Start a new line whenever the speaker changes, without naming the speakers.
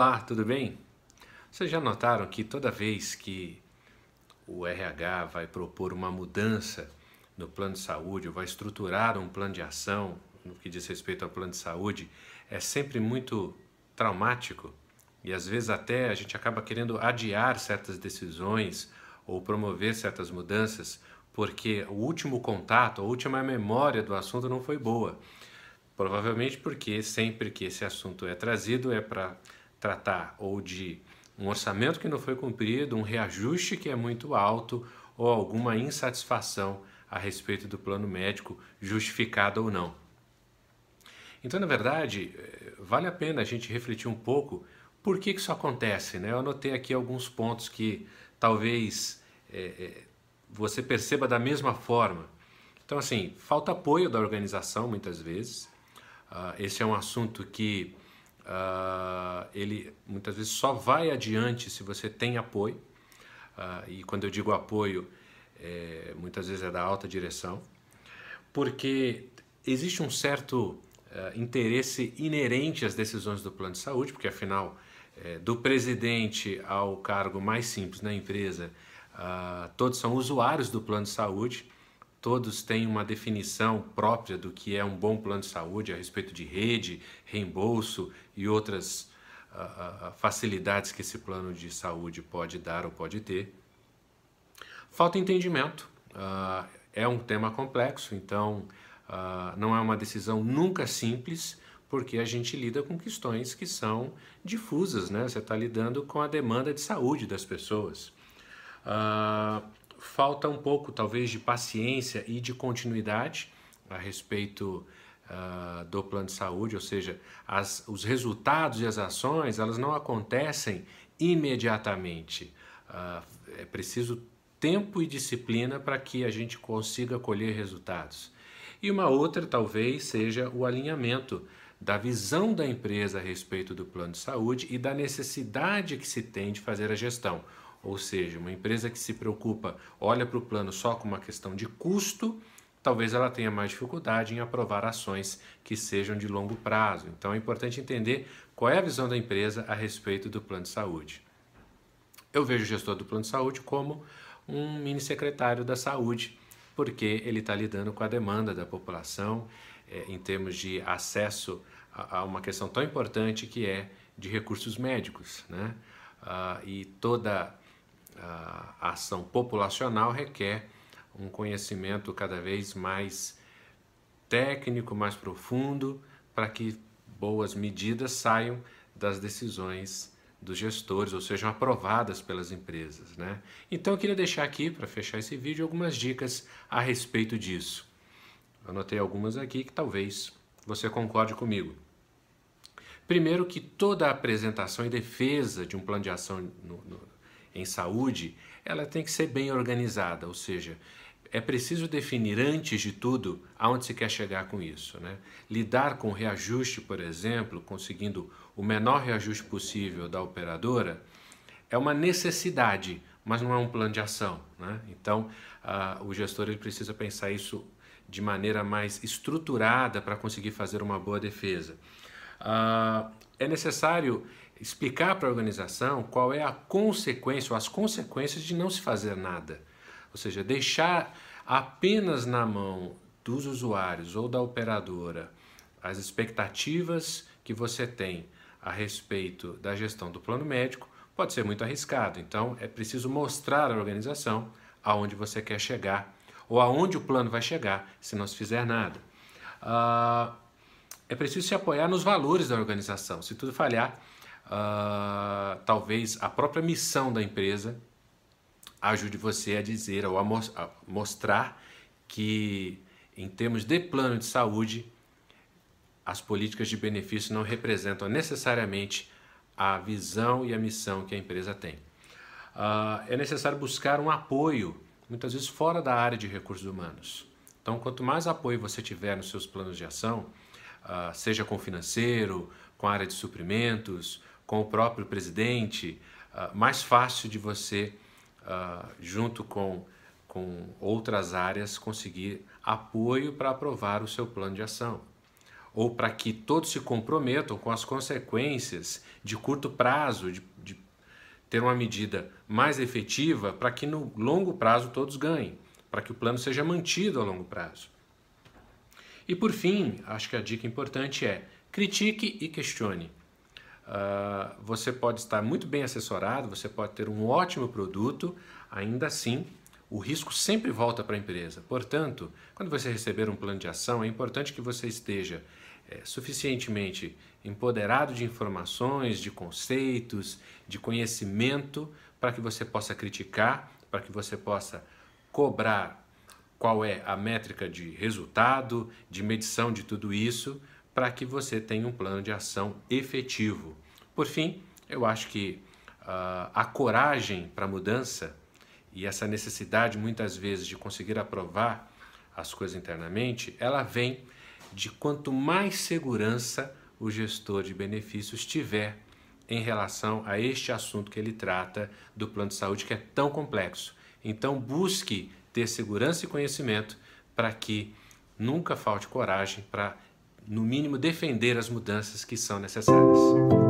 Olá, tudo bem? Vocês já notaram que toda vez que o RH vai propor uma mudança no plano de saúde, ou vai estruturar um plano de ação no que diz respeito ao plano de saúde, é sempre muito traumático e às vezes até a gente acaba querendo adiar certas decisões ou promover certas mudanças porque o último contato, a última memória do assunto não foi boa. Provavelmente porque sempre que esse assunto é trazido é para tratar ou de um orçamento que não foi cumprido, um reajuste que é muito alto ou alguma insatisfação a respeito do plano médico, justificada ou não. Então, na verdade, eh, vale a pena a gente refletir um pouco por que, que isso acontece. Né? Eu anotei aqui alguns pontos que talvez é, você perceba da mesma forma. Então, assim, falta apoio da organização muitas vezes. Uh, esse é um assunto que uh, ele muitas vezes só vai adiante se você tem apoio. Uh, e quando eu digo apoio, é, muitas vezes é da alta direção, porque existe um certo uh, interesse inerente às decisões do plano de saúde, porque afinal, é, do presidente ao cargo mais simples na empresa, todos são usuários do plano de saúde todos têm uma definição própria do que é um bom plano de saúde a respeito de rede, reembolso e outras uh, uh, facilidades que esse plano de saúde pode dar ou pode ter. Falta entendimento. Uh, é um tema complexo, então não é uma decisão nunca simples, porque a gente lida com questões que são difusas, né? Você está lidando com a demanda de saúde das pessoas. Uh, falta um pouco, talvez, de paciência e de continuidade a respeito uh, do plano de saúde, ou seja, as, os resultados e as ações elas não acontecem imediatamente. Uh, é preciso tempo e disciplina para que a gente consiga colher resultados. E uma outra, talvez, seja o alinhamento da visão da empresa a respeito do plano de saúde e da necessidade que se tem de fazer a gestão. Ou seja, uma empresa que se preocupa, olha para o plano só como uma questão de custo, talvez ela tenha mais dificuldade em aprovar ações que sejam de longo prazo. Então é importante entender qual é a visão da empresa a respeito do plano de saúde. Eu vejo o gestor do plano de saúde como um mini secretário da saúde, porque ele está lidando com a demanda da população é, em termos de acesso a, a, uma questão tão importante que é de recursos médicos, né? Ah, e toda a ação populacional requer um conhecimento cada vez mais técnico, mais profundo, para que boas medidas saiam das decisões dos gestores ou sejam aprovadas pelas empresas. Né? Então eu queria deixar aqui, para fechar esse vídeo, algumas dicas a respeito disso. Anotei algumas aqui que talvez você concorde comigo. Primeiro que toda apresentação e defesa de um plano de ação no, no, em saúde, ela tem que ser bem organizada, ou seja, é preciso definir antes de tudo aonde se quer chegar com isso. Né? Lidar com reajuste, por exemplo, conseguindo o menor reajuste possível da operadora, é uma necessidade, mas não é um plano de ação. Né? Então, o gestor ele precisa pensar isso de maneira mais estruturada para conseguir fazer uma boa defesa. Uh, é necessário explicar para a organização qual é a consequência ou as consequências de não se fazer nada. Ou seja, deixar apenas na mão dos usuários ou da operadora as expectativas que você tem a respeito da gestão do plano médico pode ser muito arriscado. Então, é preciso mostrar à organização aonde você quer chegar ou aonde o plano vai chegar se não se fizer nada. Uh, é preciso se apoiar nos valores da organização. Se tudo falhar, uh, talvez a própria missão da empresa ajude você a dizer ou a, mo a mostrar que, em termos de plano de saúde, as políticas de benefício não representam necessariamente a visão e a missão que a empresa tem. Uh, é necessário buscar um apoio, muitas vezes fora da área de recursos humanos. Então, quanto mais apoio você tiver nos seus planos de ação, uh, seja com financeiro, com a área de suprimentos, com o próprio presidente, uh, mais fácil de você, uh, junto com, com outras áreas, conseguir apoio para aprovar o seu plano de ação. ou para que todos se comprometam com as consequências de curto prazo, de, de ter uma medida mais efetiva para que no longo prazo todos ganhem, para que o plano seja mantido a longo prazo. E por fim, acho que a dica importante é critique e questione. Uh, você pode estar muito bem assessorado, você pode ter um ótimo produto, ainda assim o risco sempre volta para a empresa. Portanto, quando você receber um plano de ação, é importante que você esteja é, suficientemente empoderado de informações, de conceitos, de conhecimento, para que você possa criticar, para que você possa cobrar qual é a métrica de resultado, de medição de tudo isso, para que você tenha um plano de ação efetivo. Por fim, eu acho que uh, a coragem para a mudança e essa necessidade muitas vezes de conseguir aprovar as coisas internamente, ela vem de quanto mais segurança o gestor de benefícios tiver em relação a este assunto que ele trata do plano de saúde que é tão complexo. Então busque ter segurança e conhecimento para que nunca falte coragem para, no mínimo, defender as mudanças que são necessárias.